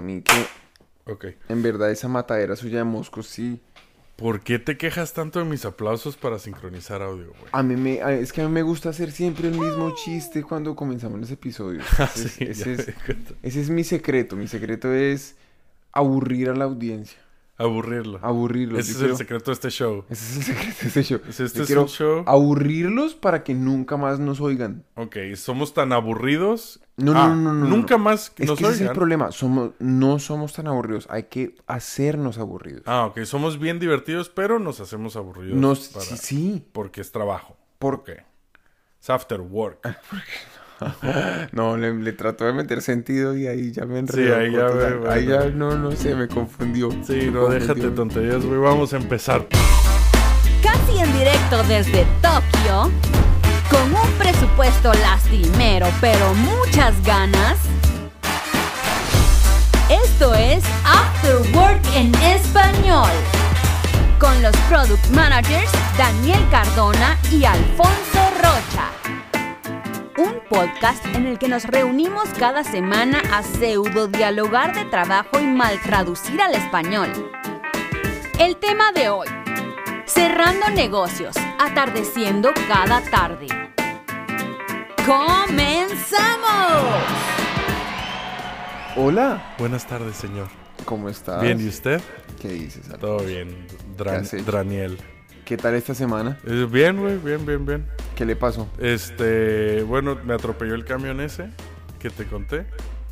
a mí que Ok. en verdad esa matadera suya de moscos sí. ¿Por qué te quejas tanto de mis aplausos para sincronizar audio, güey? A mí me, a- es que a mí me gusta hacer siempre el mismo chiste cuando comenzamos los episodios. Ese, Sí, ese es, cuenta. ese es mi secreto. Mi secreto es aburrir a la audiencia. Aburrirlo. Aburrirlos. Ese es el secreto de este show. Ese es el secreto de este show. Este Yo es quiero un show. aburrirlos para que nunca más nos oigan. Ok, somos tan aburridos. No, no, Ah, no, no, no, Nunca no. más Es nos que ese es el oigan. problema. Somos, no somos tan aburridos. Hay que hacernos aburridos. Ah, ok. Somos bien divertidos, pero nos hacemos aburridos. Nos, para- sí, sí. Porque es trabajo. Por- Ok. Es after work. No, le, le trató de meter sentido y ahí ya me Sí, enredó. ahí ya Ahí ya no, no sé, me confundió. Sí, Me no, déjate confundió. tonterías, güey. Vamos a empezar. Casi en directo desde Tokio, con un presupuesto lastimero pero muchas ganas. Esto es After Work en español, con los product managers Daniel Cardona y Alfonso Rocha. Un podcast en el que nos reunimos cada semana a pseudo dialogar de trabajo y mal traducir al español. El tema de hoy. Cerrando negocios, atardeciendo cada tarde. ¡Comenzamos! Hola, Buenas tardes, señor. ¿cómo estás? Bien, ¿y usted? ¿Qué dices? Alfonso? Todo bien. ¿Qué Dran-? Draniel. ¿Qué tal esta semana? Eh, Bien, güey. Bien, bien, bien. ¿Qué le pasó? Este, bueno, me atropelló el camión ese que te conté.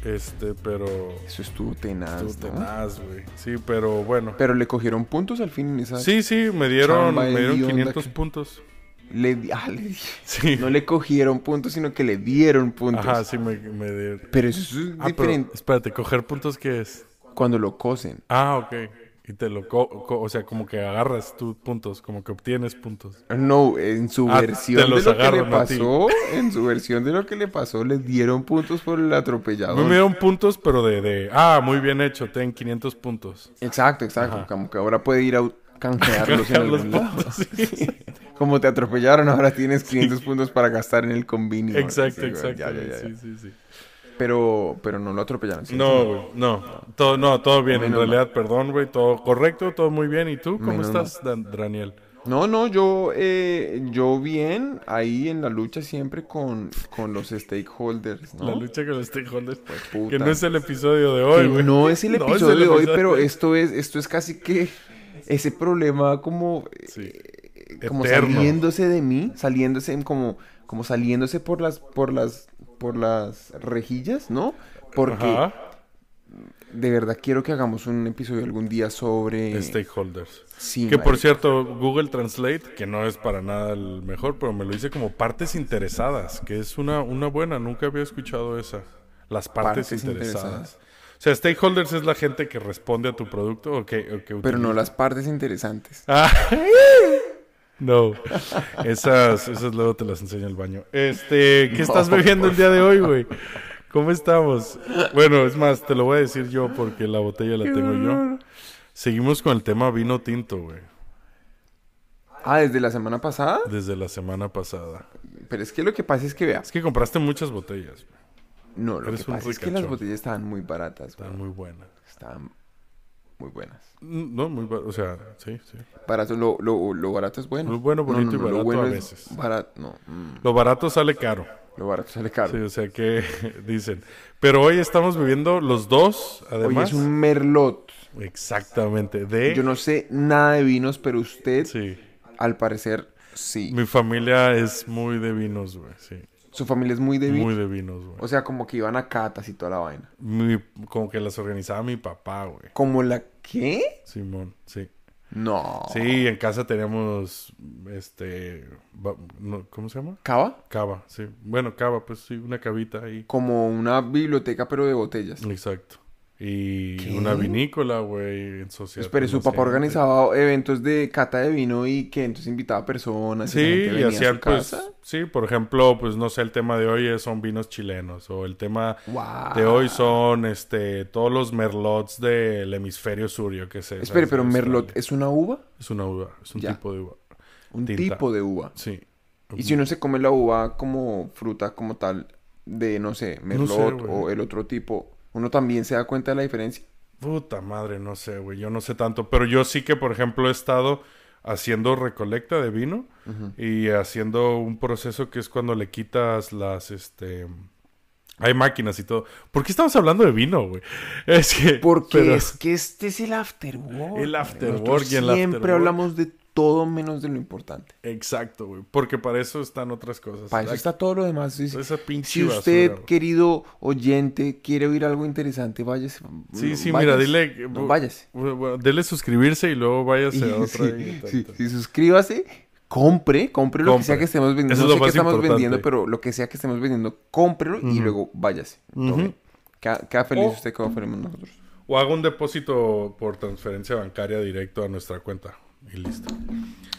Este, pero. Eso estuvo tenaz, Estuvo tenaz, güey. Sí, pero bueno. Pero le cogieron puntos al fin en esa... Sí, sí, me dieron, me dieron hedionda 500 que- puntos. Le, ah, le Sí. No le cogieron puntos, sino que le dieron puntos. Ajá, sí, me, me dieron. Pero eso es Ah, pero, diferente espérate, ¿coger puntos qué es? cuando lo cosen. Ah, ok. Y te lo... co- co- o sea, como que agarras tus puntos, como que obtienes puntos. No, en su Ah, versión de lo que le pasó, en su versión de lo que le pasó, le dieron puntos por el atropellado. Me dieron puntos, pero de, de... Ah, muy bien hecho, ten 500 puntos. Exacto, exacto. Como que ahora puede ir a canjearlos en algún lado. puntos, sí. Como te atropellaron, ahora tienes 500 puntos para gastar en el convenio. Exacto, exacto. ya, ya. Sí, sí, sí. Pero, pero no lo atropellaron. ¿sí? No, güey, no. Todo, no, todo bien. En Menos mal. realidad, perdón, güey. Todo correcto, todo muy bien. ¿Y tú? ¿Cómo Menos estás, Dan- Daniel? No, no, yo, eh, yo bien ahí en la lucha siempre con, con los stakeholders, ¿no? La lucha con los stakeholders. puta. Que no es el episodio de hoy, güey. no es el No episodio el de hoy, episodio pero esto es, esto es casi que ese problema como, Sí. eh, como saliéndose de mí, saliéndose como, como saliéndose por las, por las, por las rejillas, ¿no? Porque Ajá. de verdad quiero que hagamos un episodio algún día sobre Stakeholders. Sí, que por cierto, Google Translate, que no es para nada el mejor, pero me lo dice como partes interesadas, que es una, una buena, nunca había escuchado esa. Las partes, Partes interesadas. interesadas. O sea, stakeholders es la gente que responde a tu producto o que, o que pero no las partes interesantes. Ah. No, esas, esas luego te las enseño el baño. Este, ¿qué estás No, bebiendo el día de hoy, güey? ¿Cómo estamos? Bueno, es más, te lo voy a decir yo porque la botella la tengo yo. Seguimos con el tema vino tinto, güey. Ah, desde la semana pasada. Desde la semana pasada. Pero es que lo que pasa es que veas. Es que compraste muchas botellas, güey. No, lo que Eres pasa es que las botellas estaban muy baratas. güey. Están muy buenas. Estaban muy buenas. Mm, No, muy bar- O sea, sí, sí. Barato, lo, lo, lo barato es bueno. Lo bueno, bonito y lo barato a es veces. Barato, no. mm, Lo barato sale caro. lo barato sale caro. Sí, o sea que dicen. Pero hoy estamos bebiendo los dos, además. es un merlot. Exactamente. De. Yo no sé nada de vinos, pero usted, Sí. al parecer, sí. Mi familia es muy de vinos, güey. Sí. Su familia es muy de Muy vino. de vinos, güey. O sea, como que iban a catas y toda la vaina. Mi- como que las organizaba mi papá, güey. ¿Como la qué? Simón, sí. No. Sí, en casa teníamos, este, no, ¿cómo se llama? ¿Cava? Cava, sí. Bueno, cava, pues sí, una cavita ahí. Como una biblioteca, pero de botellas. Exacto. Y ¿Qué? una vinícola, güey, en sociedad. Con su papá organizaba eventos de cata de vino y que entonces invitaba personas. Sí, y, y hacían, pues, casa. sí, por ejemplo, pues, no sé, el tema de hoy es- son vinos chilenos, o el tema de hoy son, este, todos los merlots del hemisferio sur, yo qué sé. Espere, pero De Merlot es una uva, Es una uva, es un Ya. tipo de uva. un Tinta. tipo de uva. Sí. Y si uno se come la uva como fruta como tal de, no sé, Merlot o el otro tipo, uno también se da cuenta de la diferencia. Puta madre, no sé, güey. Yo no sé tanto. Pero yo sí que, por ejemplo, he estado haciendo recolecta de vino y haciendo un proceso que es cuando le quitas las, este... Hay máquinas y todo. ¿Por qué estamos hablando de vino, güey? Es que... Porque pero- es que este es el afterwork. El afterwork y el Siempre hablamos de todo menos de lo importante. Exacto, güey. Porque para eso están otras cosas. Para eso está todo lo demás. Si, Esa pinche si usted, basura, querido oyente, quiere oír algo interesante, váyase. Sí, sí, váyase. mira, dile... No, váyase. Dele suscribirse y luego váyase a Y- otra. sí, sí, sí, suscríbase, compre, compre lo que sea que estemos vendiendo. Eso es No lo sé qué estamos importante. vendiendo, pero lo que sea que estemos vendiendo, cómprelo y luego váyase. Ujú. bien. Queda, queda feliz O- usted como feliz nosotros. O haga un depósito por transferencia bancaria directo a nuestra cuenta. Y listo.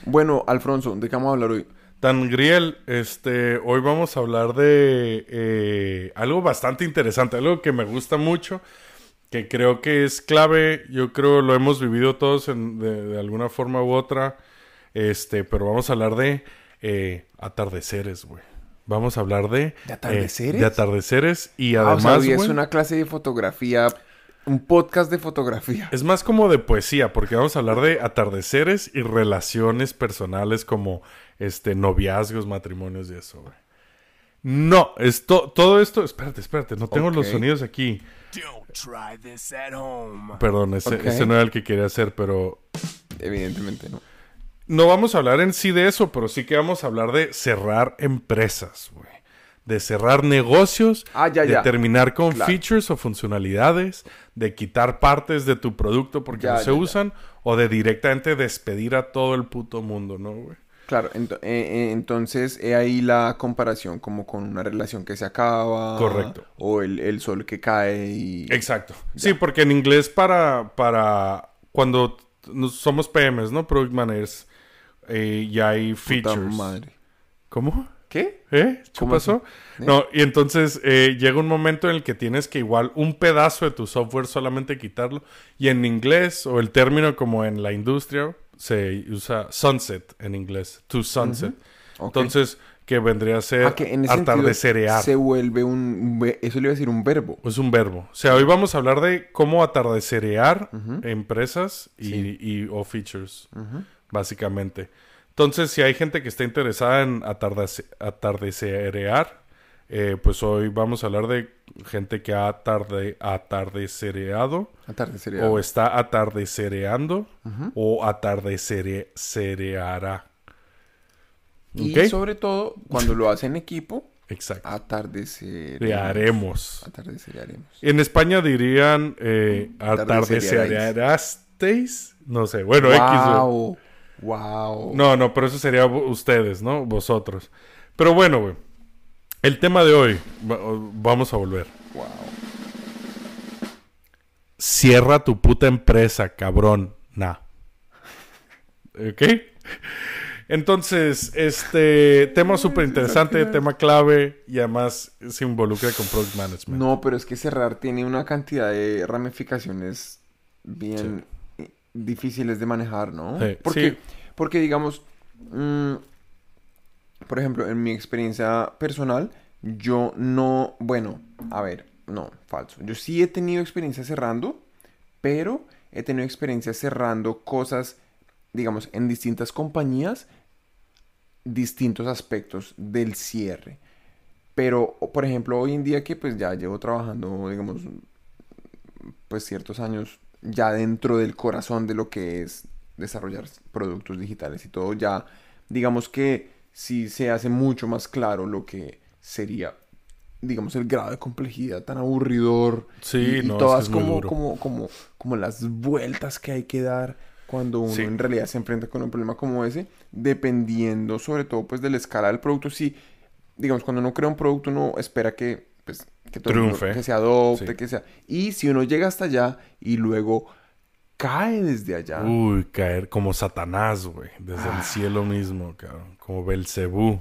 Bueno, Alfonso, ¿de qué vamos a hablar hoy? Tangriel, este, hoy vamos a hablar de eh, algo bastante interesante, algo que me gusta mucho, que creo que es clave, yo creo lo hemos vivido todos en- de, de alguna forma u otra, este, pero vamos a hablar de eh, atardeceres, güey. Vamos a hablar de... ¿De eh, atardeceres? de atardeceres y Ah, o además, sea, hoy es una clase de fotografía, un podcast de fotografía. Es más como de poesía, porque vamos a hablar de atardeceres y relaciones personales como este noviazgos, matrimonios y eso, güey. No, esto, todo esto, espérate, espérate, no tengo los sonidos aquí. Don't try this at home. Perdón, ese no era el que quería hacer, pero Evidentemente, ¿no? no vamos a hablar en sí de eso, pero sí que vamos a hablar de cerrar empresas, güey. De cerrar negocios, Ah, ya, de terminar con Claro. features o funcionalidades, de quitar partes de tu producto porque Ya, no se usan, o de directamente despedir a todo el puto mundo, ¿no, güey? Claro, eh, eh, entonces he ahí la comparación como con una relación que se acaba. Correcto. O el, el sol que cae y... Exacto. Sí, porque en inglés para, para cuando somos PMs, ¿no? Product Managers, eh, ya hay Puta features. madre. ¿Cómo? ¿Qué? ¿Eh? ¿Qué ¿Cómo pasó? ¿Eh? No, y entonces eh, llega un momento en el que tienes que igual un pedazo de tu software solamente quitarlo. Y en inglés, o el término como en la industria, se usa sunset en inglés. To sunset. Entonces, que vendría a ser Ah, que en ese atardecerear. se vuelve un... Eso le iba a decir un verbo. Es un verbo. O sea, hoy vamos a hablar de cómo atardecerear empresas y, y- o features, básicamente. Entonces, si hay gente que está interesada en atardece- atardecerear, eh, pues hoy vamos a hablar de gente que ha atarde, atardecereado Atardecer. o está atardecereando o atardecereará. Y sobre todo, cuando lo hace en equipo, Exacto. En España dirían eh, atardecereasteis. No sé, bueno, X. Wow. No, no, pero eso sería ustedes, ¿no? Vosotros. Pero bueno, güey. El tema de hoy, va- vamos a volver. Wow. Cierra tu puta empresa, cabrón. Nah. ¿Ok? Entonces, este tema súper interesante, tema clave y además se involucra con Product Management. No, pero es que cerrar tiene una cantidad de ramificaciones bien difíciles de manejar, ¿no? Sí, Porque, sí. porque digamos, mm, por ejemplo, en mi experiencia personal, yo no, bueno, a ver, no, falso. Yo sí he tenido experiencia cerrando, pero he tenido experiencia cerrando cosas, digamos, en distintas compañías, distintos aspectos del cierre. Pero, por ejemplo, hoy en día que pues ya llevo trabajando, digamos, pues ciertos años ya dentro del corazón de lo que es desarrollar productos digitales y todo, ya digamos que sí se hace mucho más claro lo que sería, digamos, el grado de complejidad tan aburridor Sí, y, no, todas es como, como, como, como las vueltas que hay que dar cuando uno Sí. en realidad se enfrenta con un problema como ese, dependiendo sobre todo pues de la escala del producto. Si, digamos, cuando uno crea un producto, uno espera que, pues, que todo mundo- Triunfe. que se adopte, Sí. que sea. Y si uno llega hasta allá y luego cae desde allá. Uy, caer como Satanás, güey. Desde Ah. el cielo mismo, cabrón. Como Belcebú.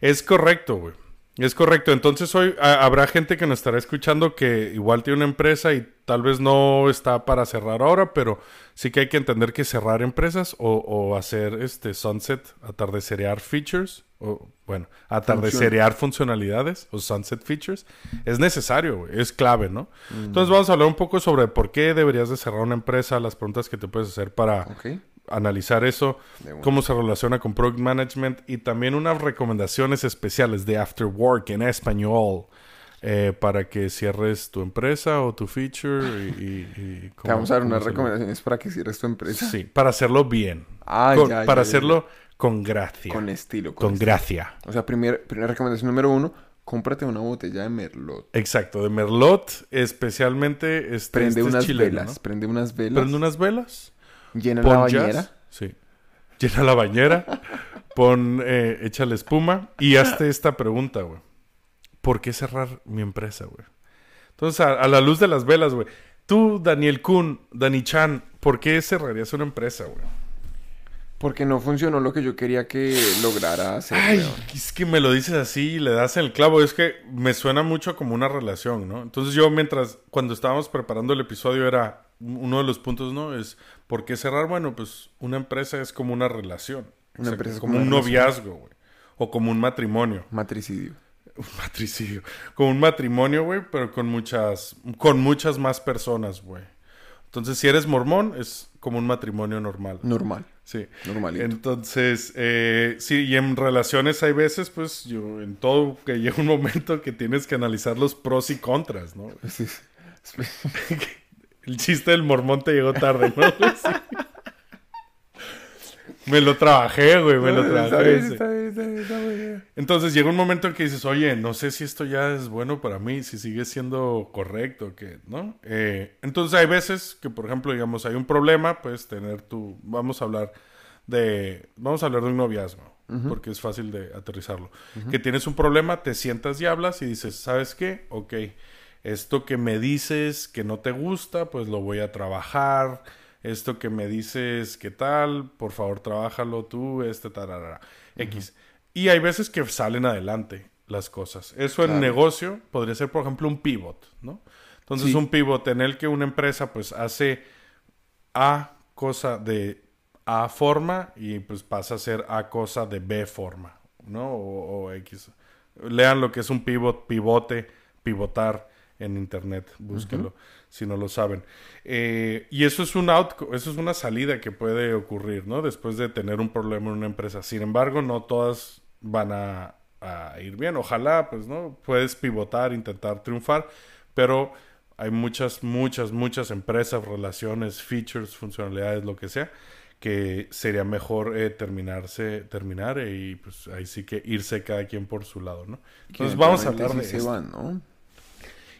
Es correcto, güey. Es correcto. Entonces hoy a- habrá gente que nos estará escuchando que igual tiene una empresa y tal vez no está para cerrar ahora, pero sí que hay que entender que cerrar empresas o, o hacer este sunset, atardecerear features, o bueno, atardecerear funcionalidades o sunset features, es necesario, güey, es clave, ¿no? Entonces vamos a hablar un poco sobre por qué deberías de cerrar una empresa, las preguntas que te puedes hacer para analizar eso, cómo se relaciona con Product Management y también unas recomendaciones especiales de After Work en español eh, para que cierres tu empresa o tu feature y... y- y Te cómo- vamos a dar cómo unas recomendaciones para que cierres tu empresa. Sí, para hacerlo bien. Ah, Con- ya, para ya, hacerlo con gracia. Con Con, estilo. Con, estilo. gracia. O sea, primer, primera recomendación número uno, cómprate una botella de Merlot. Exacto, de Merlot, especialmente este, Prende este es unas chileno, velas, ¿no? prende unas velas. Prende unas velas. Llena Pon la jazz, bañera. Sí. Llena la bañera. pon, eh, échale espuma. Y hazte esta pregunta, güey. ¿Por qué cerrar mi empresa, güey? Entonces, a, a la luz de las velas, güey. Tú, Daniel Kuhn, Dani Chan, ¿por qué cerrarías una empresa, güey? Porque no funcionó lo que yo quería que lograra hacer. Ay, weón. es que me lo dices así y le das el clavo. Es que me suena mucho como una relación, ¿no? Entonces yo mientras, cuando estábamos preparando el episodio era uno de los puntos, ¿no? Es, ¿por qué cerrar? Bueno, pues una empresa es como una relación. Una empresa es como, como un relación. noviazgo, güey. O como un matrimonio. Matricidio. Un matricidio. Como un matrimonio, güey, pero con muchas, con muchas más personas, güey. Entonces, si eres mormón, es como un matrimonio normal. Normal. Sí. Normalito. Entonces, eh, sí, y en relaciones hay veces, pues, yo, en todo, que llega un momento que tienes que analizar los pros y contras, ¿no? Sí. El chiste del mormón te llegó tarde, ¿no? Sí. Me lo trabajé, güey, me lo Está trabajé. está bien, está bien, está bien. Entonces llega un momento en que dices, oye, no sé si esto ya es bueno para mí, si sigue siendo correcto, que, ¿no? Eh, entonces hay veces que, por ejemplo, digamos, hay un problema, pues tener tu, vamos a hablar de, vamos a hablar de un noviazgo, porque es fácil de aterrizarlo. Que tienes un problema, te sientas y hablas y dices, ¿sabes qué? Ok, esto que me dices que no te gusta, pues lo voy a trabajar. Esto que me dices, ¿qué tal? Por favor, trabájalo tú, este, tarara, X. Y hay veces que salen adelante las cosas. Eso en negocio podría ser, por ejemplo, un pivot, ¿no? Entonces, Sí. un pivot en el que una empresa, pues, hace A cosa de A forma y, pues, pasa a ser A cosa de B forma, ¿no? O, o X. Lean lo que es un pivot, pivote, pivotar en internet, búsquenlo si no lo saben. Eh, y eso es un outco- eso es una salida que puede ocurrir, ¿no? Después de tener un problema en una empresa. Sin embargo, no todas van a, a ir bien. Ojalá, pues, ¿no? Puedes pivotar, intentar triunfar, pero hay muchas, muchas, muchas empresas, relaciones, features, funcionalidades, lo que sea, que sería mejor eh, terminarse, terminar eh, y pues ahí sí que irse cada quien por su lado, ¿no? Entonces vamos a hablar de ¿no?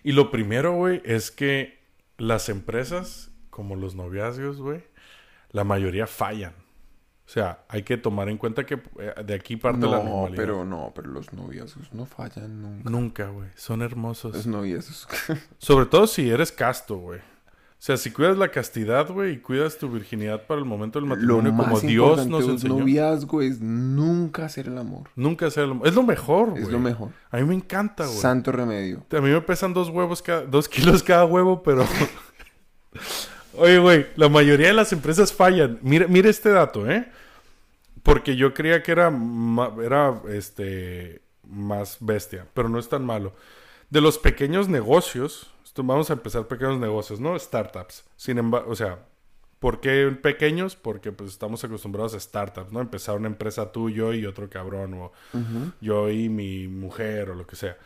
Y lo primero, güey, es que las empresas, como los noviazgos, güey, la mayoría fallan. O sea, hay que tomar en cuenta que eh, de aquí parte la No, normalidad. pero no, pero los noviazgos no fallan nunca. Nunca, güey. Son hermosos. Los noviazgos. Sobre todo si eres casto, güey. O sea, si cuidas la castidad, güey, y cuidas tu virginidad para el momento del Lo matrimonio más como Dios nos enseñó. noviazgo es nunca hacer el amor. Nunca sea lo... Es lo mejor, güey. Es lo mejor. A mí me encanta, güey. Santo remedio. A mí me pesan dos huevos cada, dos kilos cada huevo, pero. Oye, güey, la mayoría de las empresas fallan. Mira, mira este dato, ¿eh? Porque yo creía que era, era este, más bestia, pero no es tan malo. De los pequeños negocios, vamos a empezar pequeños negocios, ¿no? Startups. Sin embargo, o sea, ¿por qué pequeños? Porque pues estamos acostumbrados a startups, ¿no? Empezar una empresa tú, yo y otro cabrón, o yo y mi mujer, o lo que sea.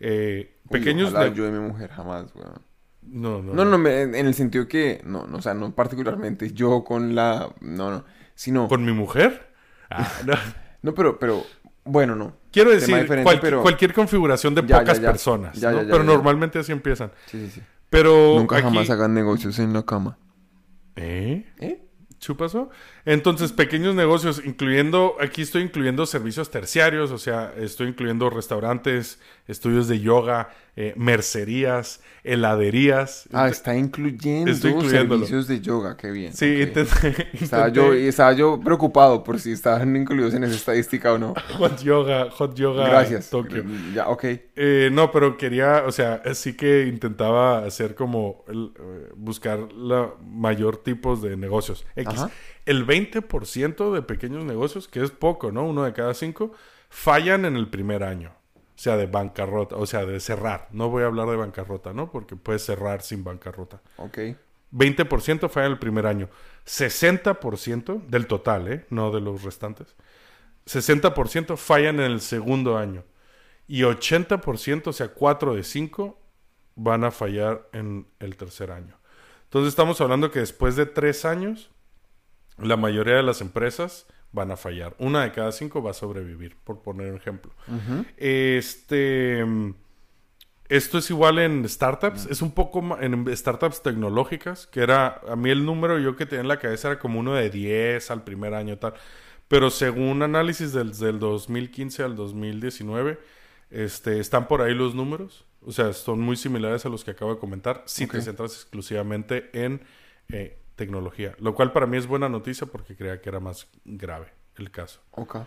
Eh, Uy, pequeños ojalá yo de mi mujer jamás, weón. No, no, No, no, me- en el sentido que, no, no, o sea, no particularmente yo con la, no, no, sino, ¿Con mi mujer? Ah, no. no, pero, pero, bueno, no. Quiero decir, diferente, cual- pero- cualquier configuración de Ya, pocas ya, ya. personas, Pero normalmente así empiezan. Sí, sí, sí. Pero Nunca aquí... jamás hagan negocios en la cama. ¿Eh? ¿Eh? ¿Chupaso? Entonces, pequeños negocios, incluyendo, aquí estoy incluyendo servicios terciarios, o sea, estoy incluyendo restaurantes, estudios de yoga, eh, mercerías, heladerías. Ah, está incluyendo Estoy servicios de yoga, qué bien. Sí, intenté, Estaba yo, estaba yo preocupado por si estaban incluidos en esa estadística o no. Hot yoga, hot yoga Gracias. Tokio. Ya, ok. Eh, no, pero quería, o sea, sí que intentaba hacer como el, eh, buscar la mayor tipos de negocios. X. Ajá. El 20% de pequeños negocios, que es poco, ¿no? Uno de cada cinco, fallan en el primer año. O sea, de bancarrota, o sea, de cerrar. No voy a hablar de bancarrota, ¿no? Porque puedes cerrar sin bancarrota. Ok. 20% falla en el primer año. 60% del total, ¿eh? No de los restantes. 60% fallan en el segundo año. Y 80%, o sea, 4 de 5, van a fallar en el tercer año. Entonces estamos hablando que después de 3 años, la mayoría de las empresas van a fallar. Una de cada 5 va a sobrevivir, por poner un ejemplo. Este... mm, Esto es igual en startups, es un poco ma- en startups tecnológicas, que era, a mí el número yo que tenía en la cabeza era como uno de 10 al primer año tal, pero según análisis del, del 2015 al 2019, este, están por ahí los números, o sea, son muy similares a los que acabo de comentar, si te Ok. centras exclusivamente en eh, tecnología, lo cual para mí es buena noticia porque creía que era más grave el caso. Ok.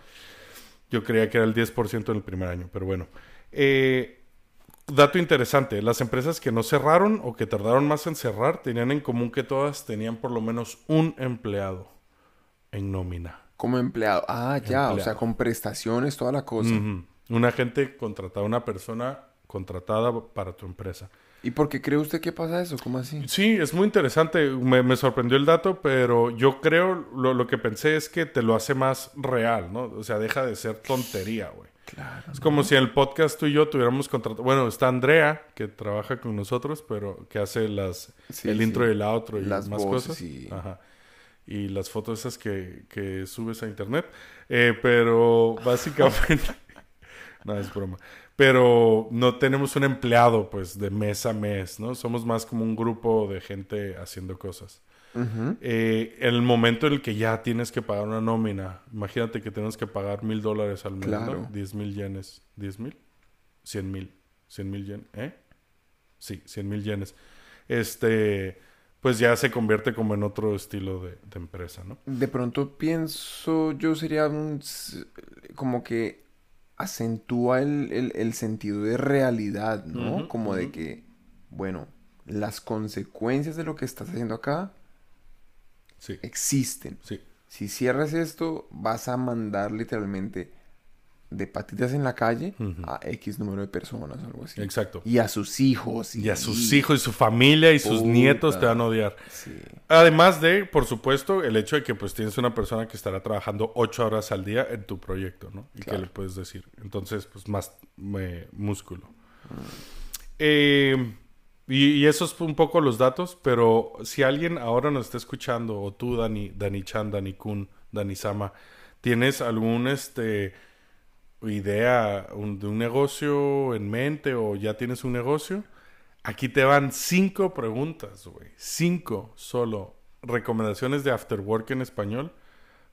Yo creía que era el 10% en el primer año, pero bueno. Eh, dato interesante, las empresas que no cerraron o que tardaron más en cerrar tenían en común que todas tenían por lo menos un empleado en nómina. Como empleado. Ah, ya. O sea, con prestaciones, toda la cosa. Ujú. Un agente contrataba una persona contratada para tu empresa. ¿Y por qué cree usted que pasa eso? ¿Cómo así? Sí, es muy interesante. Me, me sorprendió el dato, pero yo creo, lo, lo que pensé es que te lo hace más real, ¿no? O sea, deja de ser tontería, güey. Claro. Es como si en el podcast tú y yo tuviéramos contratado. Bueno, está Andrea, que trabaja con nosotros, pero que hace las Sí, el sí. intro y el outro y Las más voces cosas. y- Ajá. Y las fotos esas que, que subes a internet. Eh, pero básicamente. no, es broma. Pero no tenemos un empleado, pues, de mes a mes, ¿no? Somos más como un grupo de gente haciendo cosas. Eh, el momento en el que ya tienes que pagar una nómina, imagínate que tienes que pagar mil dólares al mes, Claro. ¿no? Diez mil yenes. ¿Diez mil? Cien mil. Cien mil yenes. ¿Eh? Sí, cien mil yenes. Este, pues ya se convierte como en otro estilo de, de empresa, ¿no? De pronto pienso yo sería un como que acentúa el, el- el sentido de realidad, ¿no? Como de que, bueno, las consecuencias de lo que estás haciendo acá Sí, existen. sí. Si cierras esto, vas a mandar literalmente de patitas en la calle a X número de personas o algo así. Exacto. Y a sus hijos. Y a sus hijos y su familia y sus Puta. nietos te van a odiar. Sí. Además de, por supuesto, el hecho de que pues tienes una persona que estará trabajando ocho horas al día en tu proyecto, ¿no? ¿Y Claro. qué le puedes decir? Entonces, pues más eh, músculo. Eh, y, y esos son un poco los datos, pero si alguien ahora nos está escuchando, o tú, Dani, Dani Chan, Dani Kun, Dani Sama, ¿tienes algún este idea un- de un negocio en mente o ya tienes un negocio? Aquí te van cinco preguntas, güey. Cinco solo recomendaciones de After Work en español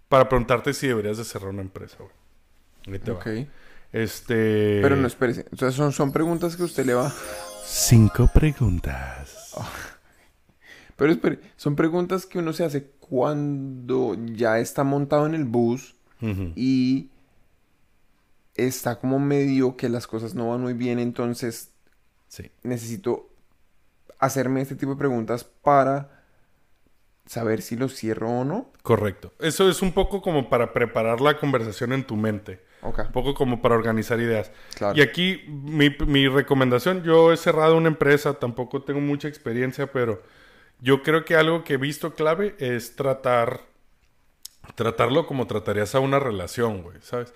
para preguntarte si deberías de cerrar una empresa, güey. Va. Ok. Este... Pero no, espérese. O sea, son, son preguntas que usted le va... Cinco preguntas. Pero espere, son preguntas que uno se hace cuando ya está montado en el bus y está como medio que las cosas no van muy bien, entonces Sí. necesito hacerme este tipo de preguntas para saber si lo cierro o no. Correcto. Eso es un poco como para preparar la conversación en tu mente. Ok, Un poco como para organizar ideas. claro. Y aquí mi, mi recomendación, yo he cerrado una empresa, tampoco tengo mucha experiencia, pero yo creo que algo que he visto clave es tratar, tratarlo como tratarías a una relación, güey, ¿sabes?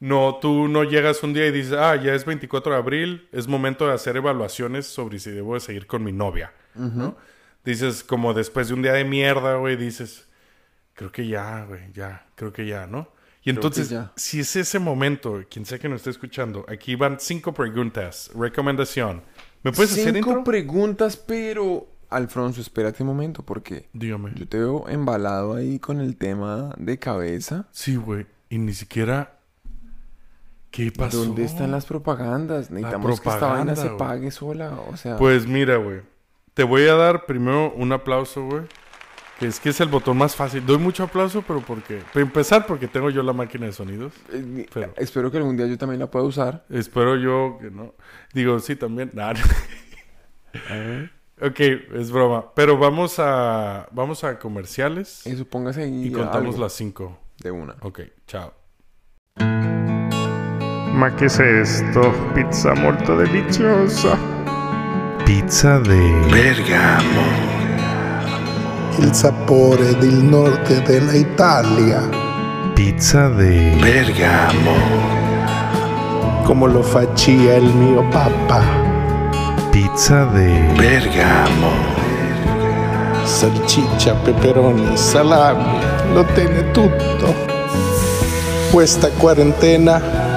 No, tú no llegas un día y dices, ah, ya es 24 de abril, es momento de hacer evaluaciones sobre si debo de seguir con mi novia, ¿no? Dices, como después de un día de mierda, güey, dices, creo que ya, güey, ya, creo que ya, ¿no? Y entonces, si es ese momento, quien sea que nos esté escuchando, aquí van cinco preguntas. Recomendación. ¿Me puedes hacer Cinco intro? preguntas, pero... Alfonso, espérate un momento, porque Dígame. yo te veo embalado ahí con el tema de cabeza. Sí, güey. Y ni siquiera... ¿Qué pasó? ¿Dónde están las propagandas? Necesitamos que esta vaina se pague sola. O sea, Pues mira, güey. Te voy a dar primero un aplauso, güey. Que es que es el botón más fácil. Doy mucho aplauso, pero porque... Para empezar, porque tengo yo la máquina de sonidos. eh, pero- espero que algún día yo también la pueda usar. Espero yo que no. Digo, sí, también. Nah, no. ok, es broma. Pero vamos a... Vamos a comerciales. Eso, póngase ahí y contamos algo las cinco. de una. Ok, chao. Ma che è esto? Pizza molto deliziosa. Pizza de... Bergamo, il sapore del nord dell'Italia, Pizza de... Bergamo, come lo faccia il mio papà. Pizza de... Bergamo, Salsiccia, peperoni, salami, lo tiene tutto. Questa quarantena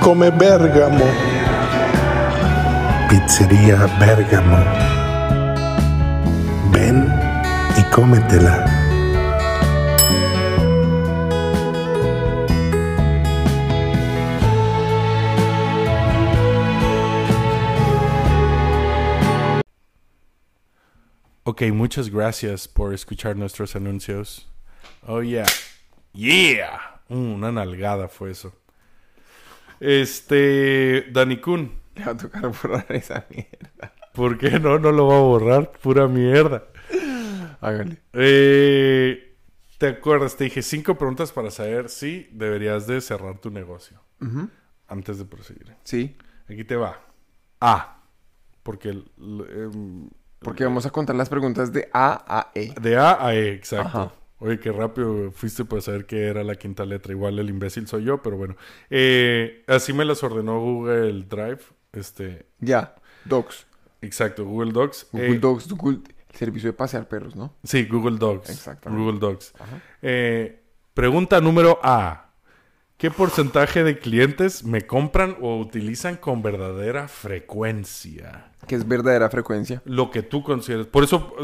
come Bergamo. Pizzeria Bergamo. Ven y cómetela. Ok, muchas gracias por escuchar nuestros anuncios. Oh, yeah. Yeah. Mm, una nalgada fue eso. Este... Dani Kun. Le va a tocar borrar esa mierda. ¿Por qué no? No lo va a borrar. Pura mierda. Hágale. Eh, ¿Te acuerdas? Te dije cinco preguntas para saber si deberías de cerrar tu negocio. Antes de proseguir. Sí. Aquí te va. A. Porque... el- em, Porque vamos a contar las preguntas de A a E. De A a E, exacto. Ajá. Oye, qué rápido fuiste para saber qué era la quinta letra. Igual el imbécil soy yo, pero bueno. Eh, así me las ordenó Google Drive. Este, Ya. Docs. exacto, Google Docs. Google Eh, Docs, Google... El servicio de pasear perros, ¿no? Sí, Google Docs. Exactamente. Google Docs. Eh, pregunta número A. ¿Qué porcentaje de clientes me compran o utilizan con verdadera frecuencia? Que es verdadera frecuencia. Lo que tú consideres. Por eso,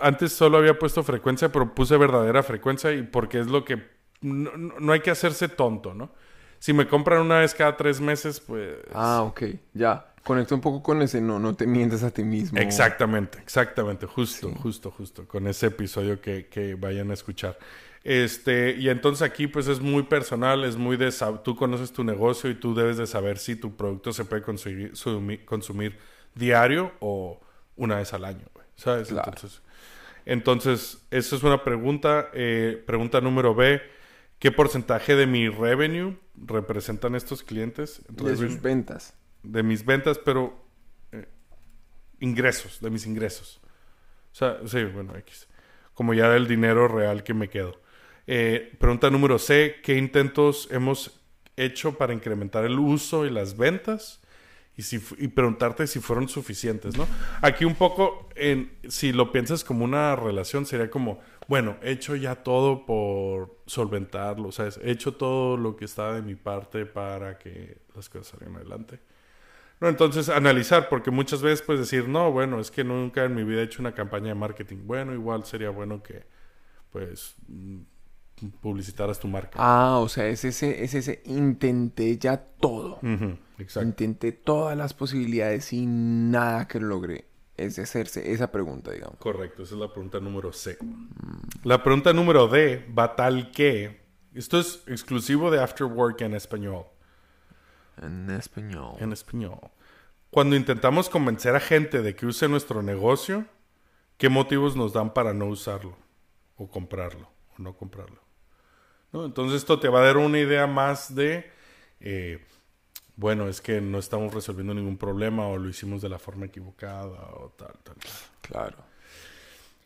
antes solo había puesto frecuencia, pero puse verdadera frecuencia y porque es lo que... No, no- hay que hacerse tonto, ¿no? Si me compran una vez cada tres meses, pues... Ah, ok. Ya. Conecta un poco con ese no, no te mientas a ti mismo. Exactamente, exactamente, justo, justo, justo, con ese episodio que, que vayan a escuchar. Este, y entonces aquí pues es muy personal, es muy de, tú conoces tu negocio y tú debes de saber si tu producto se puede consumir, sumi- consumir diario o una vez al año, güey, ¿sabes? Claro. Entonces, entonces, esa es una pregunta. Eh, pregunta número B, ¿qué porcentaje de mi revenue representan estos clientes? De sus ventas. de mis ventas, pero eh, ingresos, de mis ingresos. O sea, sí, bueno, X. Como ya del dinero real que me quedo. Eh, pregunta número C, ¿qué intentos hemos hecho para incrementar el uso y las ventas? Y, si, y preguntarte si fueron suficientes, ¿no? Aquí un poco, en, si lo piensas como una relación, sería como, bueno, he hecho ya todo por solventarlo, ¿sabes? He hecho todo lo que está de mi parte para que las cosas salgan adelante. No, entonces analizar, porque muchas veces puedes decir, no, bueno, es que nunca en mi vida he hecho una campaña de marketing. Bueno, igual sería bueno que, pues, mm, publicitaras tu marca. Ah, o sea, es ese, es ese intenté ya todo. Exacto. Intenté todas las posibilidades y nada que lo logré. Es hacerse esa pregunta, digamos. Correcto, esa es la pregunta número C. La pregunta número D va tal que, esto es exclusivo de After Work en español. En español. En español. Cuando intentamos convencer a gente de que use nuestro negocio, ¿qué motivos nos dan para no usarlo? O comprarlo, o no comprarlo. ¿No? Entonces esto te va a dar una idea más de, eh, bueno, es que no estamos resolviendo ningún problema o lo hicimos de la forma equivocada o tal, tal, tal. Claro.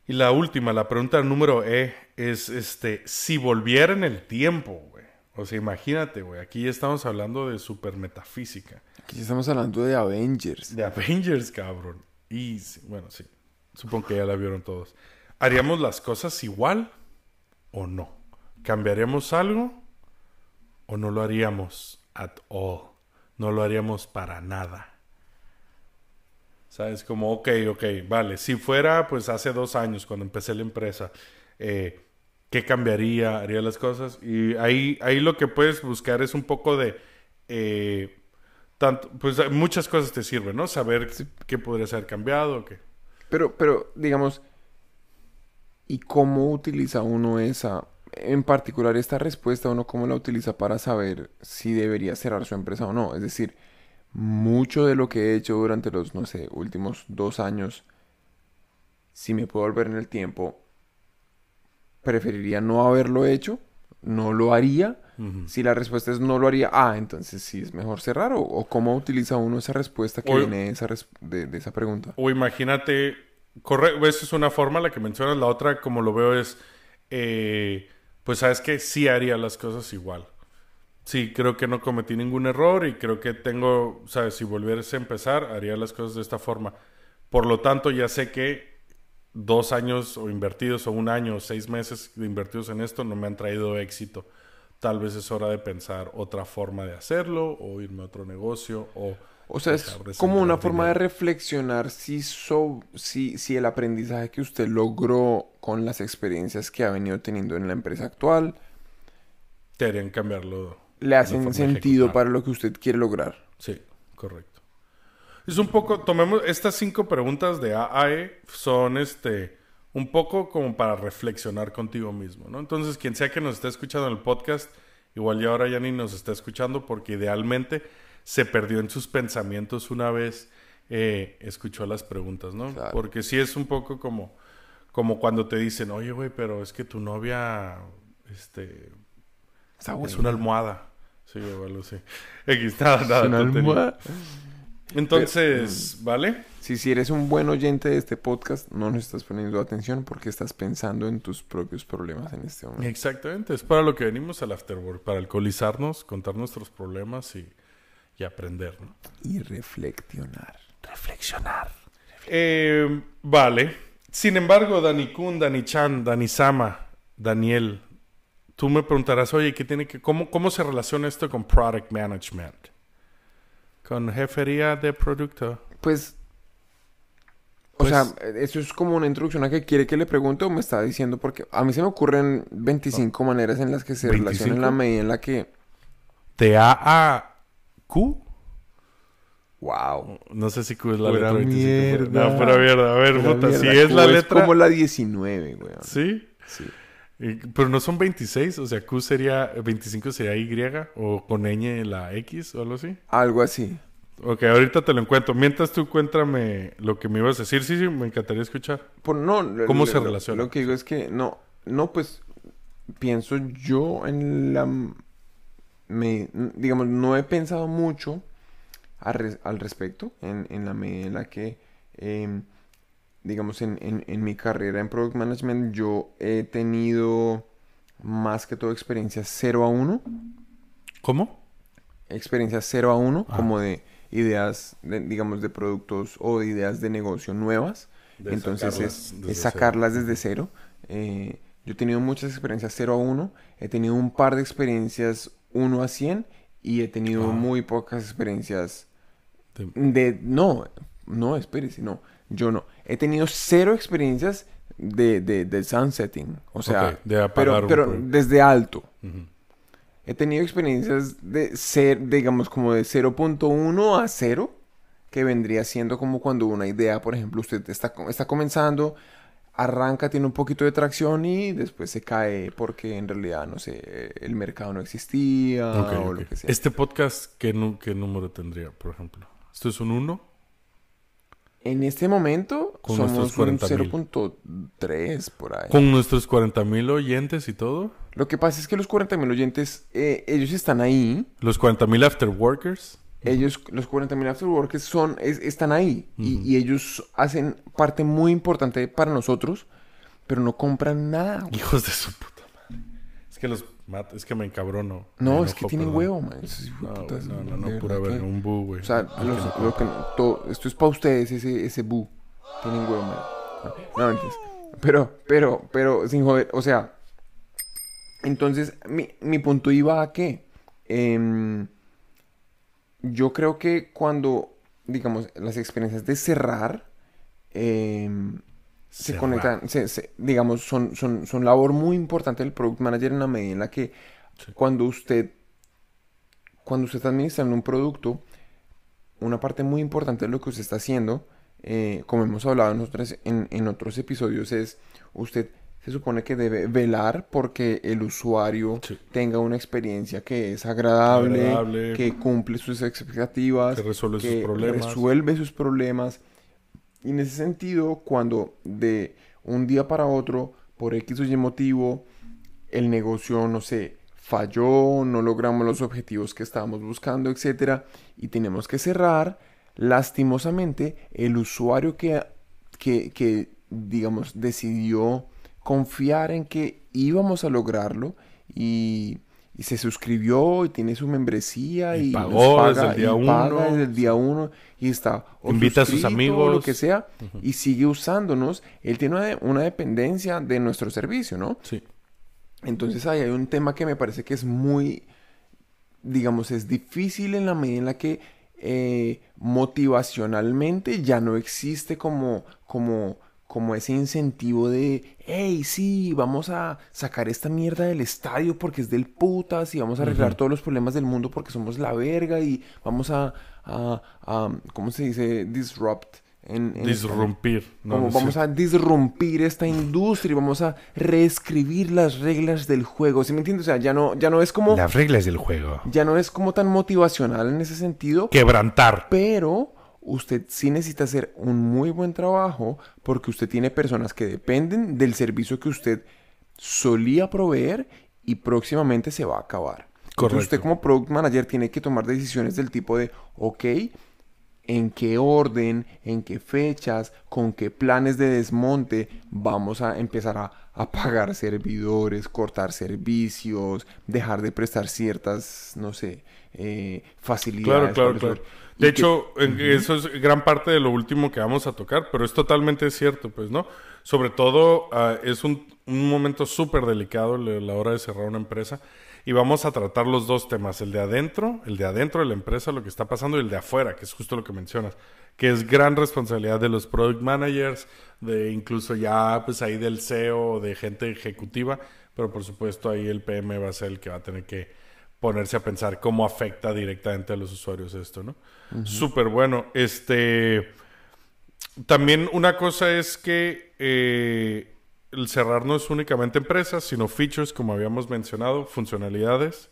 Y la última, la pregunta número E es, este, si volviera en el tiempo, güey. O sea, imagínate, güey, aquí ya estamos hablando de super metafísica. Aquí ya estamos hablando de Avengers. De Avengers, cabrón. Y bueno, sí. Supongo que ya la vieron todos. ¿Haríamos las cosas igual o no? ¿Cambiaríamos algo o no lo haríamos at all? No lo haríamos para nada. ¿Sabes? Como, ok, ok, vale. Si fuera, pues hace dos años, cuando empecé la empresa, eh, ¿qué cambiaría? ¿Haría las cosas? Y ahí, ahí lo que puedes buscar es un poco de eh, tanto, pues muchas cosas te sirven, ¿no? Saber qué podría ser cambiado, o qué. Pero, pero, digamos, ¿y cómo utiliza uno esa, en particular esta respuesta, uno cómo la utiliza para saber si debería cerrar su empresa o no? Es decir, mucho de lo que he hecho durante los, no sé, últimos dos años, si me puedo volver en el tiempo, preferiría no haberlo hecho, no lo haría. Si la respuesta es no lo haría, ah, entonces sí es mejor cerrar. ¿O, o cómo utiliza uno esa respuesta que O- viene de esa, res- de, de esa pregunta? O imagínate, corre, esa es una forma la que mencionas, la otra como lo veo es, eh, pues sabes que sí haría las cosas igual. Sí, creo que no cometí ningún error y creo que tengo, sabes, si volviese a empezar, haría las cosas de esta forma. Por lo tanto, ya sé que dos años o invertidos o un año o seis meses invertidos en esto no me han traído éxito. Tal vez es hora de pensar otra forma de hacerlo o irme a otro negocio o... O sea, es como una forma de reflexionar si, so- si, si el aprendizaje que usted logró con las experiencias que ha venido teniendo en la empresa actual Te harían cambiarlo. le hacen sentido para lo que usted quiere lograr. Sí, correcto. Es un poco, tomemos estas cinco preguntas de AAE, son este, un poco como para reflexionar contigo mismo, ¿no? Entonces, quien sea que nos esté escuchando en el podcast, igual ya ahora ya ni nos está escuchando porque idealmente se perdió en sus pensamientos una vez eh, escuchó las preguntas, ¿no? Claro. Porque sí es un poco como, como cuando te dicen, oye, güey, pero es que tu novia, este, Está es bueno. una almohada. Sí, o algo así. X, nada, nada. una almohada. Entonces, ¿vale? Si, si eres un buen oyente de este podcast, no nos estás poniendo atención porque estás pensando en tus propios problemas en este momento. Exactamente. Es para lo que venimos al Afterwork, para alcoholizarnos, contar nuestros problemas y, y aprender, ¿no? Y reflexionar. Reflexionar. Eh, vale. Sin embargo, Dani Kun, Dani Chan, Dani Sama, Daniel, tú me preguntarás, oye, ¿qué tiene que, cómo, ¿cómo se relaciona esto con Product Management? Con jefería de producto. Pues, o Pues- sea, eso es como una introducción a que quiere que le pregunte o me está diciendo porque a mí se me ocurren 25 maneras en las que se relaciona en la ¿25? medida en la que... ¿De A a Q? ¡Wow! No sé si Q es la Pura letra 25. mierda. No, pura mierda. A ver, Pura puta, si es la letra... como la 19, güey. ¿Sí? Sí. Y- pero no son 26, o sea, Q sería... 25 sería Y o con ñ la X o algo así. Algo así. Ok, ahorita te lo encuentro. Mientras tú cuéntame lo que me ibas a decir. Sí, sí, me encantaría escuchar. Por, no, lo- ¿Cómo lo- se lo- relaciona? Lo que digo es que no, no, pues pienso yo en la, me, digamos, no he pensado mucho al, res- al respecto en, en la medida en la que, em, digamos, en, en- en mi carrera en Product Management yo he tenido más que todo experiencia 0 a 1, ¿Cómo? experiencia 0 a 1, Ah. como de ideas, de- digamos, de productos o de ideas de negocio nuevas. De Entonces sacarlas es, desde es sacarlas desde cero. Eh, yo he tenido muchas experiencias 0 a 1, he tenido un par de experiencias 1 a 100 y he tenido Ah. muy pocas experiencias De-. No, no, espérese, no, yo no. He tenido cero experiencias de, de, de sunsetting, o sea, Ok, de apagar pero, un pero desde alto. He tenido experiencias de ser, digamos, como de 0.1 a 0, que vendría siendo como cuando una idea, por ejemplo, usted está, está comenzando, arranca, tiene un poquito de tracción y después se cae porque en realidad, no sé, el mercado no existía o lo que sea. Este podcast, ¿qué, qué número tendría, por ejemplo? ¿Esto es un 1? En este momento Con somos un 40,000. 0.3 por ahí. ¿Con nuestros 40 mil oyentes y todo? Lo que pasa es que los 40.000 oyentes, eh, ellos están ahí. ¿Los 40 mil afterworkers? Ellos, los 40.000 afterworkers son, es- están ahí y, y ellos hacen parte muy importante para nosotros, pero no compran nada. güey. Hijos de su puta madre. Es que los mato, es que me encabrono. No, Me es que tienen perdón. huevo, man. No, putas, no, no, pura verga, un bu, güey. O sea, los- lo que todo- esto es para ustedes, ese, ese bu. Tienen huevo, man. No, no. Pero, pero, pero, sin joder, o sea. Entonces, mi, mi punto iba a que. em, yo creo que cuando, digamos, las experiencias de cerrar. em, se Cerrar. conectan, se- se- digamos, son, son, son labor muy importante del product manager en la medida en la que cuando usted cuando usted está administrando un producto, una parte muy importante de lo que usted está haciendo, eh, como hemos hablado en otros, en, en otros episodios, es usted se supone que debe velar porque el usuario Sí. tenga una experiencia que es agradable, Agradable. que cumple sus expectativas, Que resuelve sus problemas. resuelve sus problemas. Y en ese sentido, cuando de un día para otro, por X o Y motivo, el negocio, no sé, falló, no logramos los objetivos que estábamos buscando, etcétera, y tenemos que cerrar, lastimosamente, el usuario que, que, que, digamos, decidió confiar en que íbamos a lograrlo y, y se suscribió y tiene su membresía Y pagó desde el día y paga uno. desde el día uno y está Invita a sus o lo amigos. que sea y sigue usándonos. Él tiene una, una dependencia de nuestro servicio, ¿no? Sí. Entonces ahí hay un tema que me parece que es muy, digamos, es difícil en la medida en la que eh, motivacionalmente ya no existe como, como, como ese incentivo de, hey, sí, vamos a sacar esta mierda del estadio porque es del putas y vamos a arreglar todos los problemas del mundo porque somos la verga y vamos a, a, a- ¿cómo se dice? Disrupt. En, en Disrumpir. No, como no sé. vamos a disrumpir esta industria y vamos a reescribir las reglas del juego. ¿Sí me entiendes? O sea, ya no, ya no es como. Las reglas del juego. Ya no es como tan motivacional en ese sentido. Quebrantar. Pero usted sí necesita hacer un muy buen trabajo porque usted tiene personas que dependen del servicio que usted solía proveer y próximamente se va a acabar. Entonces Correcto. usted como product manager tiene que tomar decisiones del tipo de, ok, en qué orden, en qué fechas, con qué planes de desmonte vamos a empezar a, a pagar servidores, cortar servicios, dejar de prestar ciertas, no sé, eh, facilidades. Claro, claro, claro. De hecho, eso es gran parte de lo último que vamos a tocar, pero es totalmente cierto, pues, ¿no? Sobre todo, ah, es un, un momento súper delicado la la hora de cerrar una empresa y vamos a tratar los dos temas, el de adentro, el de adentro de la empresa, lo que está pasando, y el de afuera, que es justo lo que mencionas, que es gran responsabilidad de los product managers, de incluso ya, pues, ahí del CEO, de gente ejecutiva, pero por supuesto ahí el PM va a ser el que va a tener que ponerse a pensar cómo afecta directamente a los usuarios esto, ¿no? Súper bueno. Este. También una cosa es que eh, el cerrar no es únicamente empresas, sino features, como habíamos mencionado, funcionalidades.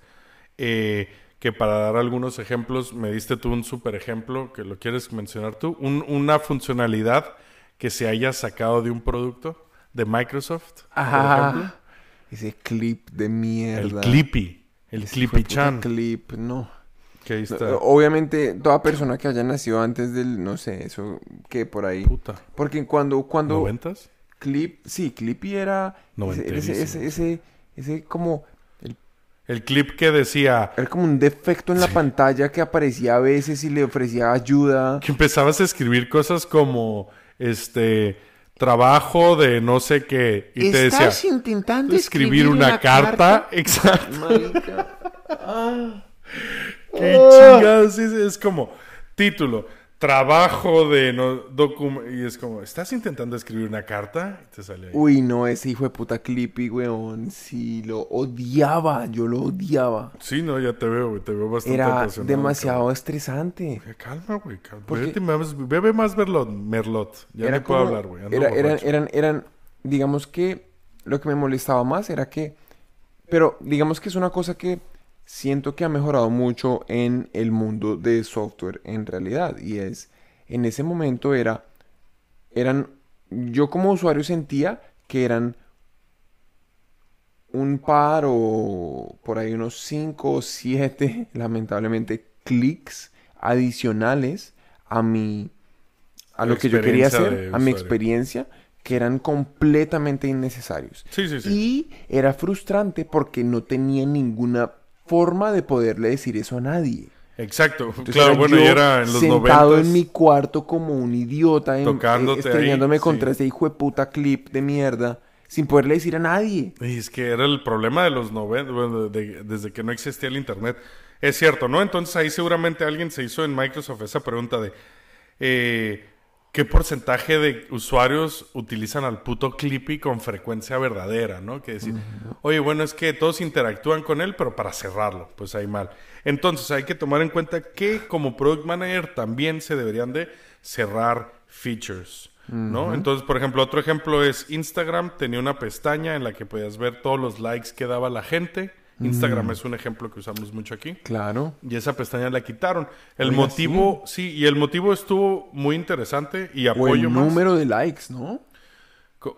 eh, que para dar algunos ejemplos, me diste tú un super ejemplo, que lo quieres mencionar tú. Un- una funcionalidad que se haya sacado de un producto de Microsoft, por Ah, ejemplo. ese clip de El mierda. Clippy. El Clippy Chan. clip, no. Que ahí No, está. Obviamente, toda persona que haya nacido antes del, no sé, eso, que por ahí. Puta. Porque cuando, cuando ¿Noventas? clip, sí, Clippy era ese, ese, ese, ese, ese como, el- El clip que decía era como un defecto en la pantalla que aparecía a veces y le ofrecía ayuda. que empezabas a escribir cosas como este trabajo de no sé qué y te decía intentando escribir una, carta, exacto. Marica. qué chingados es, es como título trabajo de no docu- y es como estás intentando escribir una carta y te sale ahí. Uy, no, ese hijo de puta Clippy, weón. Sí, lo odiaba, yo lo odiaba. sí no ya te veo güey, te veo bastante Era demasiado estresante. cabrón. calma güey calma. Porque- Vete más- bebe más merlot, merlot. ya no puedo hablar güey era- eran, eran, eran, digamos que lo que me molestaba más era que, pero digamos que es una cosa que siento que ha mejorado mucho en el mundo de software en realidad y es, en ese momento era, eran, yo como usuario sentía que eran un par o por ahí unos 5 o 7, lamentablemente, clics adicionales a mi a lo que yo quería hacer, a mi experiencia, que eran completamente innecesarios. sí sí sí Y era frustrante porque no tenía ninguna forma de poderle decir eso a nadie. exacto Entonces claro era bueno yo y era en los sentado en mi cuarto como un idiota, en, Tocándote eh, estrellándome ahí, contra sí. ese hijo de puta clip de mierda, sin poderle decir a nadie. Y es que era el problema de los 90, bueno, de- desde que no existía el Internet. Es cierto, ¿no? Entonces ahí seguramente alguien se hizo en Microsoft esa pregunta de, eh, qué porcentaje de usuarios utilizan al puto Clippy con frecuencia verdadera, ¿no? Que decir, oye, bueno, es que todos interactúan con él, pero para cerrarlo, pues ahí mal. Entonces hay que tomar en cuenta que como product manager también se deberían de cerrar features, ¿no? Entonces, por ejemplo, otro ejemplo es Instagram tenía una pestaña en la que podías ver todos los likes que daba la gente. Instagram es un ejemplo que usamos mucho aquí. Claro. Y esa pestaña la quitaron. El Oiga, motivo, sí. y el motivo estuvo muy interesante y O apoyo el más. número de likes, ¿no?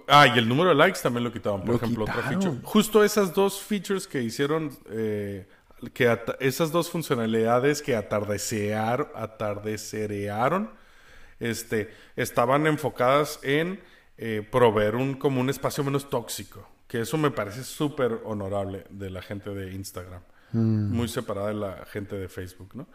Ah, y el número de likes también lo quitaban, por Lo ejemplo, otra quitaron. feature. Justo esas dos features que hicieron, eh, que esas dos funcionalidades que atardecear, atardecerearon, este, estaban enfocadas en eh, proveer un, como un espacio menos tóxico. Que eso me parece súper honorable de la gente de Instagram. Muy separada de la gente de Facebook, ¿no?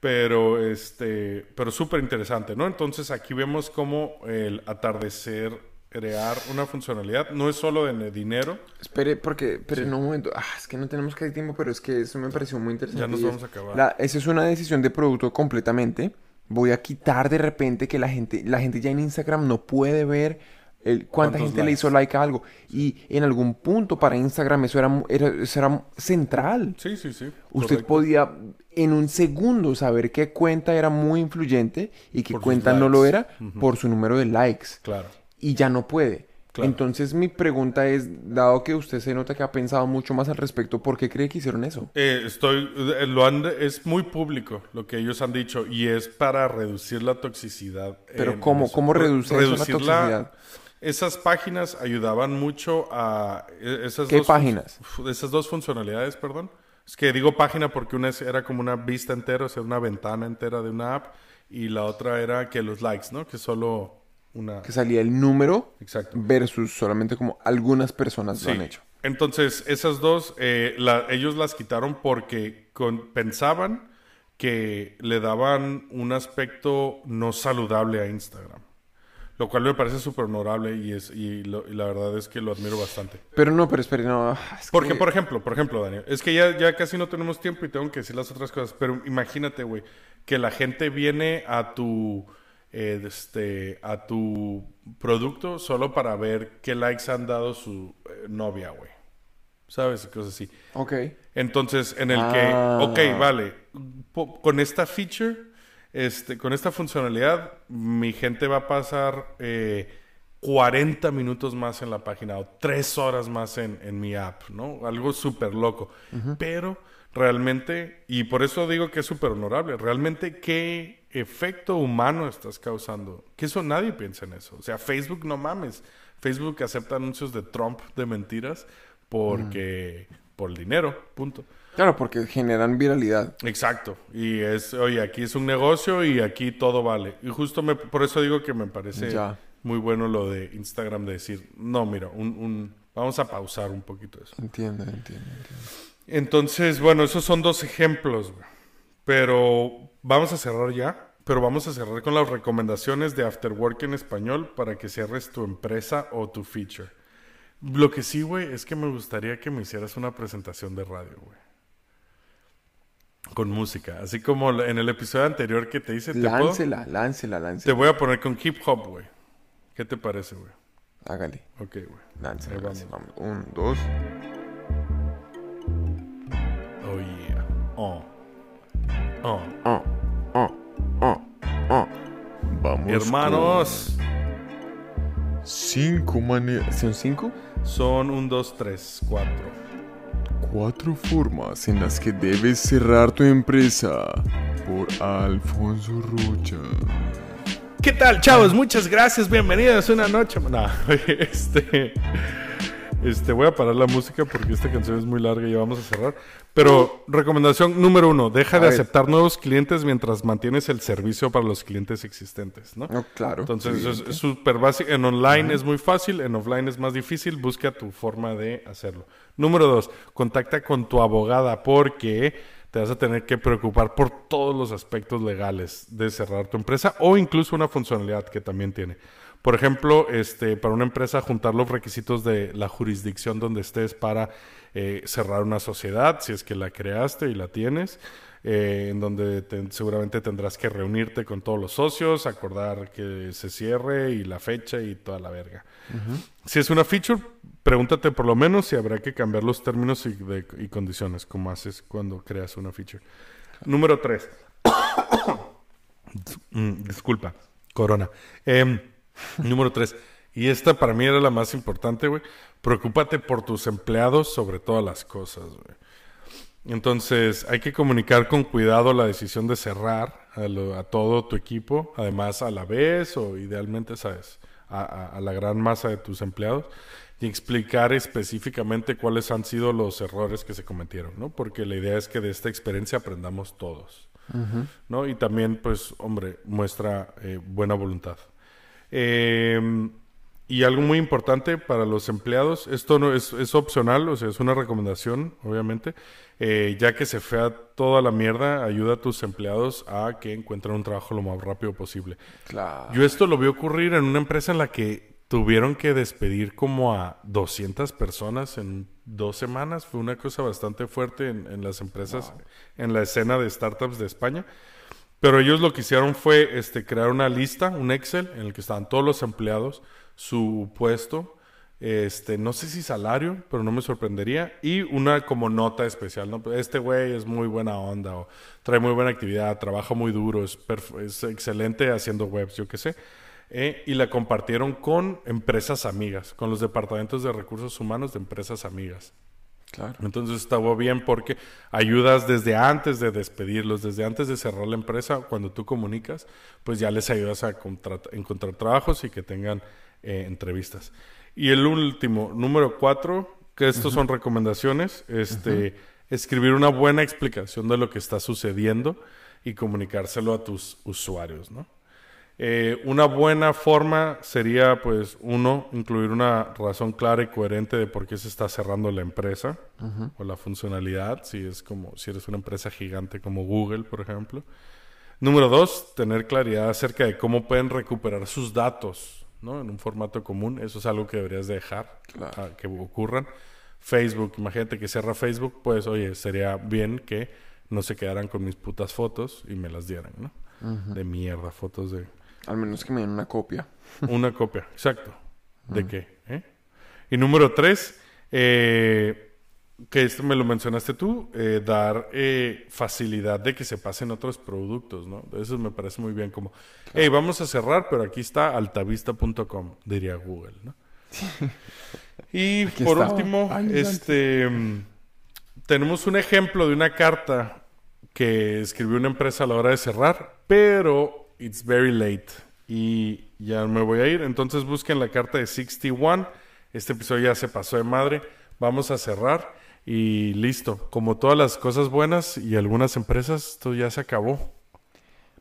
Pero, este, pero súper interesante, ¿no? Entonces aquí vemos cómo el atardecer, crear una funcionalidad, no es solo de dinero, Espere, porque, espere, no, un momento. Ah, es que no tenemos casi tiempo, pero es que eso me pareció muy interesante. Ya nos vamos a acabar. la- esa es una decisión de producto completamente. Voy a quitar de repente que la gente, la gente ya en Instagram no puede ver el, cuánta ¿Cuántos gente le hizo like a algo. Y en algún punto para Instagram eso era, era, eso era central. Sí, sí, sí. Usted correcto. podía en un segundo saber qué cuenta era muy influyente y qué Por cuenta no lo era por su número de likes Claro. y ya no puede. Claro. Entonces mi pregunta es, dado que usted se nota que ha pensado mucho más al respecto, ¿por qué cree que hicieron eso? Eh, estoy, eh, lo han, es muy público lo que ellos han dicho y es para reducir la toxicidad. Pero ¿cómo? ¿Cómo Re- reduce eso la reducir toxicidad? Esas páginas ayudaban mucho a eh, esas ¿Qué dos páginas? esas dos funcionalidades, perdón. Es que digo página porque una era como una vista entera, o sea, una ventana entera de una app y la otra era que los likes, ¿no? Que solo una... Que salía el número Exacto. versus solamente como algunas personas lo han hecho. Entonces, esas dos, eh, la- ellos las quitaron porque con- pensaban que le daban un aspecto no saludable a Instagram. Lo cual me parece súper honorable y, es, y, lo- y la verdad es que lo admiro bastante. Pero no, pero espere, no. es Porque, que- por ejemplo, por ejemplo, Daniel, es que ya, ya casi no tenemos tiempo y tengo que decir las otras cosas, pero imagínate, güey, que la gente viene a tu, eh, este, a tu producto solo para ver qué likes han dado su eh, novia, güey. ¿Sabes? Cosas así. Ok. Entonces, en el Ah. que, ok, vale, po- con esta feature, este, con esta funcionalidad, mi gente va a pasar eh, 40 minutos más en la página o 3 horas más en, en mi app, ¿no? Algo súper loco. Pero realmente, y por eso digo que es súper honorable, realmente, ¿qué efecto humano estás causando? Que eso nadie piensa en eso. O sea, Facebook, no mames. Facebook acepta anuncios de Trump de mentiras porque por el dinero, punto. Claro, porque generan viralidad. Exacto. Y es, oye, aquí es un negocio y aquí todo vale. Y justo me, por eso digo que me parece Ya. muy bueno lo de Instagram de decir, no, mira, un, un- vamos a pausar un poquito eso. Entiendo, entiendo, entiendo. Entonces, bueno, esos son dos ejemplos, güey. Pero vamos a cerrar ya. Pero vamos a cerrar con las recomendaciones de After Work en español para que cierres tu empresa o tu feature. Lo que sí, güey, es que me gustaría que me hicieras una presentación de radio, güey. Con música. Así como en el episodio anterior que te hice, ¿te, puedo? Láncela, láncela, te láncela. voy a poner con hip hop, güey. ¿Qué te parece, güey? Hágale. Ok, güey. Láncela, láncela. Vamos. Un, dos. Oh, yeah. Oh. Oh. Ah, ah, ah, ah. Vamos. Hermanos, con Cinco maneras. ¿Son cinco? son un, dos, tres, cuatro. Cuatro formas en las que debes cerrar tu empresa. Por Alfonso Rocha. ¿Qué tal, chavos? Muchas gracias. Bienvenidos una noche. No, este. Este, voy a parar la música porque esta canción es muy larga y ya vamos a cerrar. Pero, recomendación número uno: deja A de ver. aceptar nuevos clientes mientras mantienes el servicio para los clientes existentes, ¿no? No, claro. Entonces, es- evidente. es súper básico. En online es muy fácil, en offline es más difícil. Busca tu forma de hacerlo. Número dos, contacta con tu abogada porque te vas a tener que preocupar por todos los aspectos legales de cerrar tu empresa o incluso una funcionalidad que también tiene. Por ejemplo, este, para una empresa juntar los requisitos de la jurisdicción donde estés para eh, cerrar una sociedad, si es que la creaste y la tienes. eh, en donde te- seguramente tendrás que reunirte con todos los socios, acordar que se cierre y la fecha y toda la verga. Si es una feature, pregúntate por lo menos si habrá que cambiar los términos y, de- y condiciones, como haces cuando creas una feature. Número 3. disculpa, corona. Em, número 3. Y esta para mí era la más importante, güey. Preocúpate por tus empleados sobre todas las cosas, güey. Entonces, hay que comunicar con cuidado la decisión de cerrar a, lo- a todo tu equipo, además a la vez o idealmente, ¿sabes? A, a- a la gran masa de tus empleados y explicar específicamente cuáles han sido los errores que se cometieron, ¿no? Porque la idea es que de esta experiencia aprendamos todos, ¿no? Y también, pues, hombre, muestra eh, buena voluntad. Eh, y algo muy importante para los empleados, esto no es, es opcional, o sea, es una recomendación, obviamente, eh, ya que se fea toda la mierda, ayuda a tus empleados a que encuentren un trabajo lo más rápido posible. Claro. Yo esto lo vi ocurrir en una empresa en la que tuvieron que despedir como a 200 personas en dos semanas. Fue una cosa bastante fuerte en, en las empresas, en la escena de startups de España. Pero ellos lo que hicieron fue este, crear una lista, un Excel, en el que estaban todos los empleados, su puesto, este, no sé si salario, pero no me sorprendería, y una como nota especial, ¿no? Este güey es muy buena onda, o trae muy buena actividad, trabaja muy duro, es, es excelente haciendo webs, yo qué sé. Eh, y la compartieron con empresas amigas, con los departamentos de recursos humanos de empresas amigas. Claro. Entonces estaba bien porque ayudas desde antes de despedirlos, desde antes de cerrar la empresa, cuando tú comunicas, pues ya les ayudas a encontrar trabajos y que tengan eh, entrevistas. Y el último, número cuatro, que estos son recomendaciones, este, escribir una buena explicación de lo que está sucediendo y comunicárselo a tus usuarios, ¿no? Eh, una buena forma sería, pues, uno, incluir una razón clara y coherente de por qué se está cerrando la empresa o la funcionalidad, si es como, si eres una empresa gigante como Google, por ejemplo. Número dos, tener claridad acerca de cómo pueden recuperar sus datos, ¿no? En un formato común. Eso es algo que deberías dejar Claro. a que ocurran. Facebook, imagínate que cierra Facebook, pues, oye, sería bien que no se quedaran con mis putas fotos y me las dieran, ¿no? De mierda, fotos de Al menos que me den una copia. una copia, exacto. ¿De qué? eh? Y número tres, eh, que esto me lo mencionaste tú, eh, dar eh, facilidad de que se pasen otros productos, ¿no? Eso me parece muy bien, como, hey, vamos a cerrar, pero aquí está altavista.com, diría Google, ¿no? y Aquí por está. último, este, tenemos un ejemplo de una carta que escribió una empresa a la hora de cerrar, pero it's very late y ya me voy a ir. Entonces busquen la carta de 61. Este episodio ya se pasó de madre. Vamos a cerrar y listo. Como todas las cosas buenas y algunas empresas, esto ya se acabó.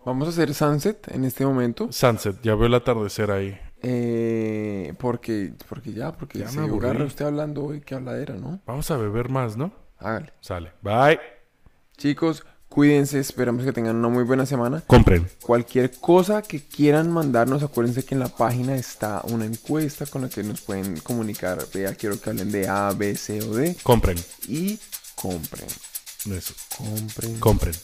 Vamos a hacer sunset en este momento. Sunset, ya veo el atardecer ahí. Eh, porque, porque ya, porque Ya se me aburrí. agarra usted hablando hoy, qué habladera, ¿no? Vamos a beber más, ¿no? Hágale. Sale. Bye. Chicos, cuídense, esperamos que tengan una muy buena semana. Compren. Cualquier cosa que quieran mandarnos, acuérdense que en la página está una encuesta con la que nos pueden comunicar. Vea, quiero que hablen de A, B, C o D. Compren. Y compren. Eso. Compren. Compren.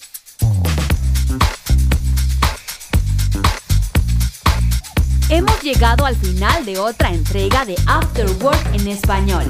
Hemos llegado al final de otra entrega de After Work en español.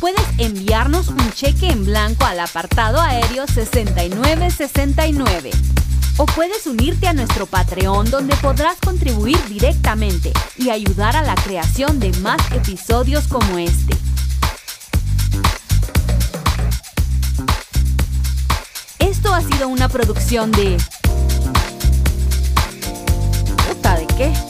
puedes enviarnos un cheque en blanco al apartado aéreo 6969. O puedes unirte a nuestro Patreon donde podrás contribuir directamente y ayudar a la creación de más episodios como este. Esto ha sido una producción de... ¿Puta de qué?